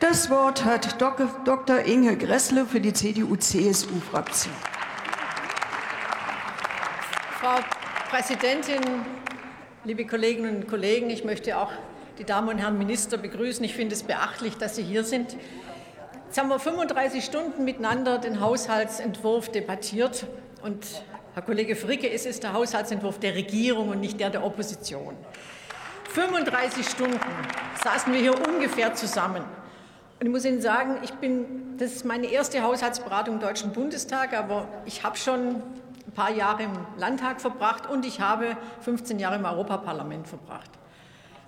Das Wort hat Dr. Inge Gressle für die CDU-CSU-Fraktion. Frau Präsidentin, liebe Kolleginnen und Kollegen, ich möchte auch die Damen und Herren Minister begrüßen. Ich finde es beachtlich, dass Sie hier sind. Jetzt haben wir 35 Stunden miteinander den Haushaltsentwurf debattiert. Und Herr Kollege Fricke, es ist der Haushaltsentwurf der Regierung und nicht der der Opposition. 35 Stunden saßen wir hier ungefähr zusammen. Und ich muss Ihnen sagen, ich bin, das ist meine erste Haushaltsberatung im Deutschen Bundestag, aber ich habe schon ein paar Jahre im Landtag verbracht und ich habe 15 Jahre im Europaparlament verbracht.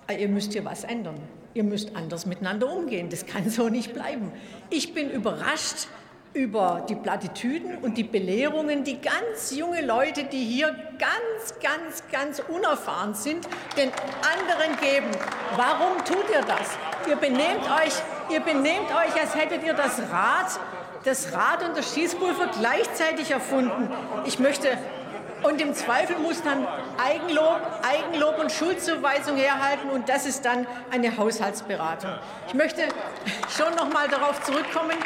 Ihr müsst hier was ändern. Ihr müsst anders miteinander umgehen. Das kann so nicht bleiben. Ich bin überrascht über die Plattitüden und die Belehrungen, die ganz junge Leute, die hier ganz, ganz, ganz unerfahren sind, den anderen geben. Warum tut ihr das? Ihr benehmt euch, ihr benehmt euch, als hättet ihr das Rad, das Rad und das Schießpulver gleichzeitig erfunden. Ich möchte und im Zweifel muss dann Eigenlob, Eigenlob und Schuldzuweisung herhalten. Und das ist dann eine Haushaltsberatung. Ich möchte schon noch mal darauf zurückkommen,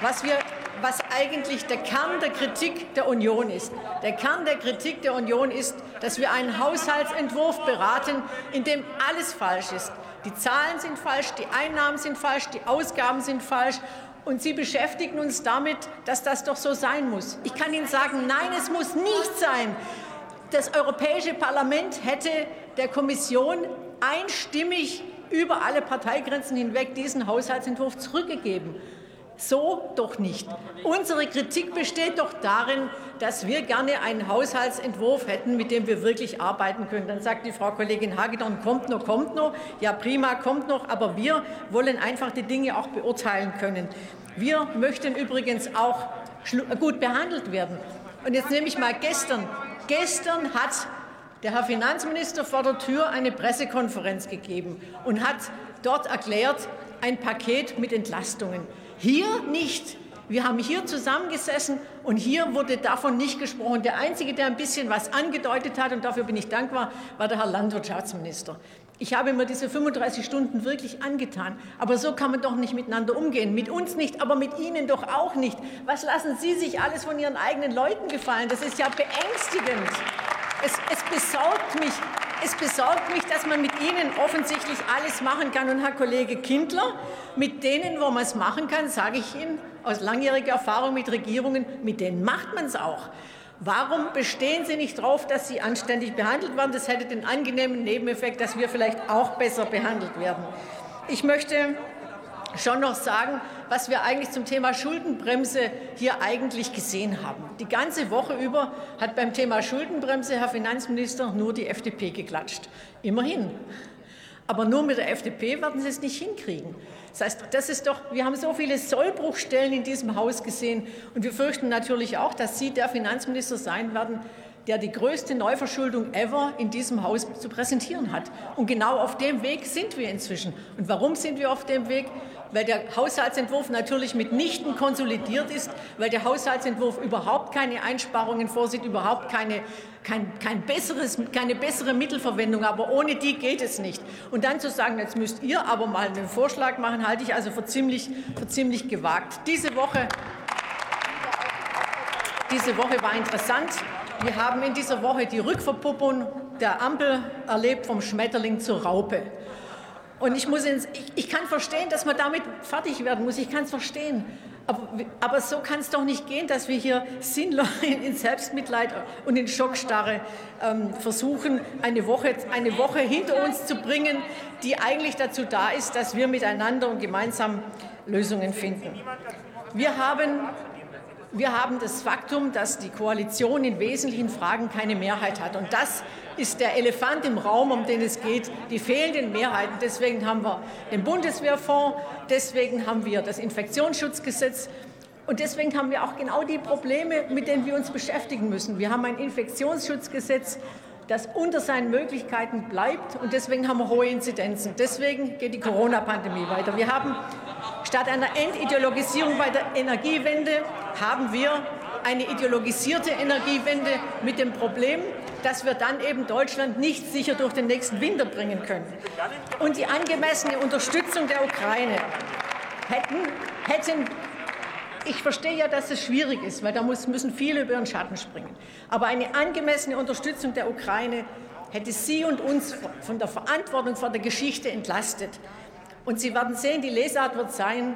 was, wir, was eigentlich der Kern der Kritik der Union ist. Der Kern der Kritik der Union ist, dass wir einen Haushaltsentwurf beraten, in dem alles falsch ist. Die Zahlen sind falsch, die Einnahmen sind falsch, die Ausgaben sind falsch. Und Sie beschäftigen uns damit, dass das doch so sein muss. Ich kann Ihnen sagen, nein, es muss nicht sein. Das Europäische Parlament hätte der Kommission einstimmig über alle Parteigrenzen hinweg diesen Haushaltsentwurf zurückgegeben. So doch nicht. Unsere Kritik besteht doch darin, dass wir gerne einen Haushaltsentwurf hätten, mit dem wir wirklich arbeiten können. Dann sagt die Frau Kollegin Hagedorn, kommt noch, kommt noch. Ja, prima, kommt noch. Aber wir wollen einfach die Dinge auch beurteilen können. Wir möchten übrigens auch gut behandelt werden. Und jetzt nehme ich mal gestern. Gestern hat der Herr Finanzminister vor der Tür eine Pressekonferenz gegeben und hat dort erklärt, ein Paket mit Entlastungen. Hier nicht. Wir haben hier zusammengesessen und hier wurde davon nicht gesprochen. Der Einzige, der ein bisschen was angedeutet hat, und dafür bin ich dankbar, war der Herr Landwirtschaftsminister. Ich habe mir diese 35 Stunden wirklich angetan. Aber so kann man doch nicht miteinander umgehen. Mit uns nicht, aber mit Ihnen doch auch nicht. Was lassen Sie sich alles von Ihren eigenen Leuten gefallen? Das ist ja beängstigend. Es, es besorgt mich, es besorgt mich, dass man mit Ihnen offensichtlich alles machen kann. Und Herr Kollege Kindler, mit denen, wo man es machen kann, sage ich Ihnen aus langjähriger Erfahrung mit Regierungen, mit denen macht man es auch. Warum bestehen Sie nicht darauf, dass Sie anständig behandelt werden? Das hätte den angenehmen Nebeneffekt, dass wir vielleicht auch besser behandelt werden. Ich möchte schon noch sagen, was wir eigentlich zum Thema Schuldenbremse hier eigentlich gesehen haben. Die ganze Woche über hat beim Thema Schuldenbremse Herr Finanzminister nur die FDP geklatscht. Immerhin. Aber nur mit der FDP werden Sie es nicht hinkriegen. Das heißt, das ist doch, wir haben so viele Sollbruchstellen in diesem Haus gesehen und wir fürchten natürlich auch, dass Sie der Finanzminister sein werden, der die größte Neuverschuldung ever in diesem Haus zu präsentieren hat. Und genau auf dem Weg sind wir inzwischen. Und warum sind wir auf dem Weg? Weil der Haushaltsentwurf natürlich mitnichten konsolidiert ist, weil der Haushaltsentwurf überhaupt keine Einsparungen vorsieht, überhaupt keine, kein, kein besseres, keine bessere Mittelverwendung. Aber ohne die geht es nicht. Und dann zu sagen, jetzt müsst ihr aber mal einen Vorschlag machen, halte ich also für ziemlich, für ziemlich gewagt. Diese Woche, diese Woche war interessant. Wir haben in dieser Woche die Rückverpuppung der Ampel erlebt vom Schmetterling zur Raupe. Und ich, muss ins, ich, ich kann verstehen, dass man damit fertig werden muss. Ich kann es verstehen. Aber, aber, so kann es doch nicht gehen, dass wir hier sinnlos in Selbstmitleid und in Schockstarre ähm, versuchen, eine Woche, eine Woche hinter uns zu bringen, die eigentlich dazu da ist, dass wir miteinander und gemeinsam Lösungen finden. Wir haben wir haben das Faktum, dass die Koalition in wesentlichen Fragen keine Mehrheit hat. Und das ist der Elefant im Raum, um den es geht, die fehlenden Mehrheiten. Deswegen haben wir den Bundeswehrfonds, deswegen haben wir das Infektionsschutzgesetz. Und deswegen haben wir auch genau die Probleme, mit denen wir uns beschäftigen müssen. Wir haben ein Infektionsschutzgesetz, das unter seinen Möglichkeiten bleibt. Und deswegen haben wir hohe Inzidenzen. Deswegen geht die Corona-Pandemie weiter. Wir haben statt einer Entideologisierung bei der Energiewende haben wir eine ideologisierte Energiewende mit dem Problem, dass wir dann eben Deutschland nicht sicher durch den nächsten Winter bringen können. Und die angemessene Unterstützung der Ukraine. hätten, hätten ich verstehe ja, dass es schwierig ist, weil da muss, müssen viele über ihren Schatten springen. Aber eine angemessene Unterstützung der Ukraine hätte Sie und uns von der Verantwortung vor der Geschichte entlastet. Und Sie werden sehen, die Lesart wird sein,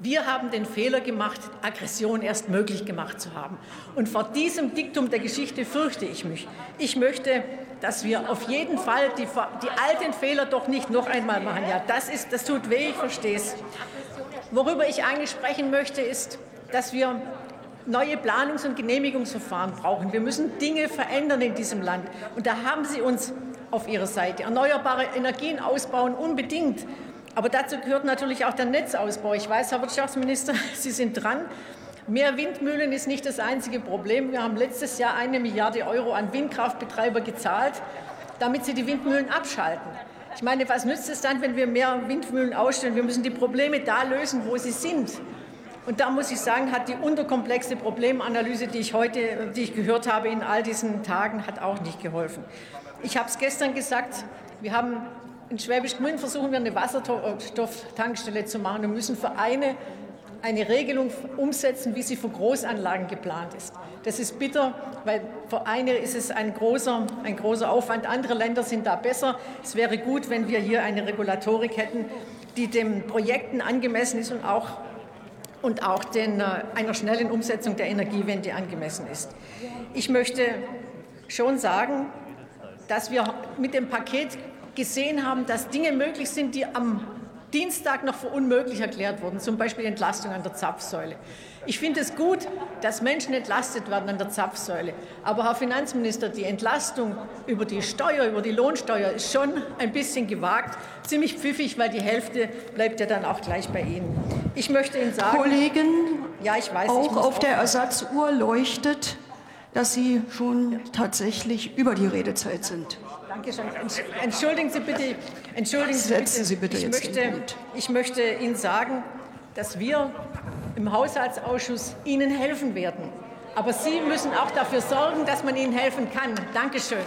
wir haben den Fehler gemacht, Aggression erst möglich gemacht zu haben. Und vor diesem Diktum der Geschichte fürchte ich mich. Ich möchte, dass wir auf jeden Fall die, die alten Fehler doch nicht noch einmal machen. Ja, das, ist, das tut weh, ich verstehe es. Worüber ich eigentlich sprechen möchte, ist, dass wir neue Planungs- und Genehmigungsverfahren brauchen. Wir müssen Dinge verändern in diesem Land. Und da haben Sie uns auf Ihrer Seite. Erneuerbare Energien ausbauen unbedingt. Aber dazu gehört natürlich auch der Netzausbau. Ich weiß, Herr Wirtschaftsminister, Sie sind dran. Mehr Windmühlen ist nicht das einzige Problem. Wir haben letztes Jahr eine Milliarde Euro an Windkraftbetreiber gezahlt, damit sie die Windmühlen abschalten. Ich meine, was nützt es dann, wenn wir mehr Windmühlen ausstellen? Wir müssen die Probleme da lösen, wo sie sind. Und da muss ich sagen, hat die unterkomplexe Problemanalyse, die ich heute, die ich gehört habe in all diesen Tagen, hat auch nicht geholfen. Ich habe es gestern gesagt. Wir haben in Schwäbisch Gmünd versuchen wir eine Wasserstofftankstelle zu machen und müssen für eine eine Regelung umsetzen, wie sie für Großanlagen geplant ist. Das ist bitter, weil für eine ist es ein großer, ein großer Aufwand. Andere Länder sind da besser. Es wäre gut, wenn wir hier eine Regulatorik hätten, die den Projekten angemessen ist und auch, und auch den, äh, einer schnellen Umsetzung der Energiewende angemessen ist. Ich möchte schon sagen, dass wir mit dem Paket gesehen haben, dass Dinge möglich sind, die am Dienstag noch für unmöglich erklärt wurden, zum Beispiel Entlastung an der Zapfsäule. Ich finde es gut, dass Menschen entlastet werden an der Zapfsäule. Aber, Herr Finanzminister, die Entlastung über die Steuer, über die Lohnsteuer ist schon ein bisschen gewagt, ziemlich pfiffig, weil die Hälfte bleibt ja dann auch gleich bei Ihnen. Ich möchte Ihnen sagen, Kollegen, ja, ich weiß, auch ich auf der Ersatzuhr leuchtet, dass Sie schon tatsächlich über die Redezeit sind. Danke schön. Entschuldigen Sie bitte. Entschuldigen Sie Setzen Sie bitte ich jetzt möchte, ich möchte Ihnen sagen, dass wir im Haushaltsausschuss Ihnen helfen werden. Aber Sie müssen auch dafür sorgen, dass man Ihnen helfen kann. Dankeschön.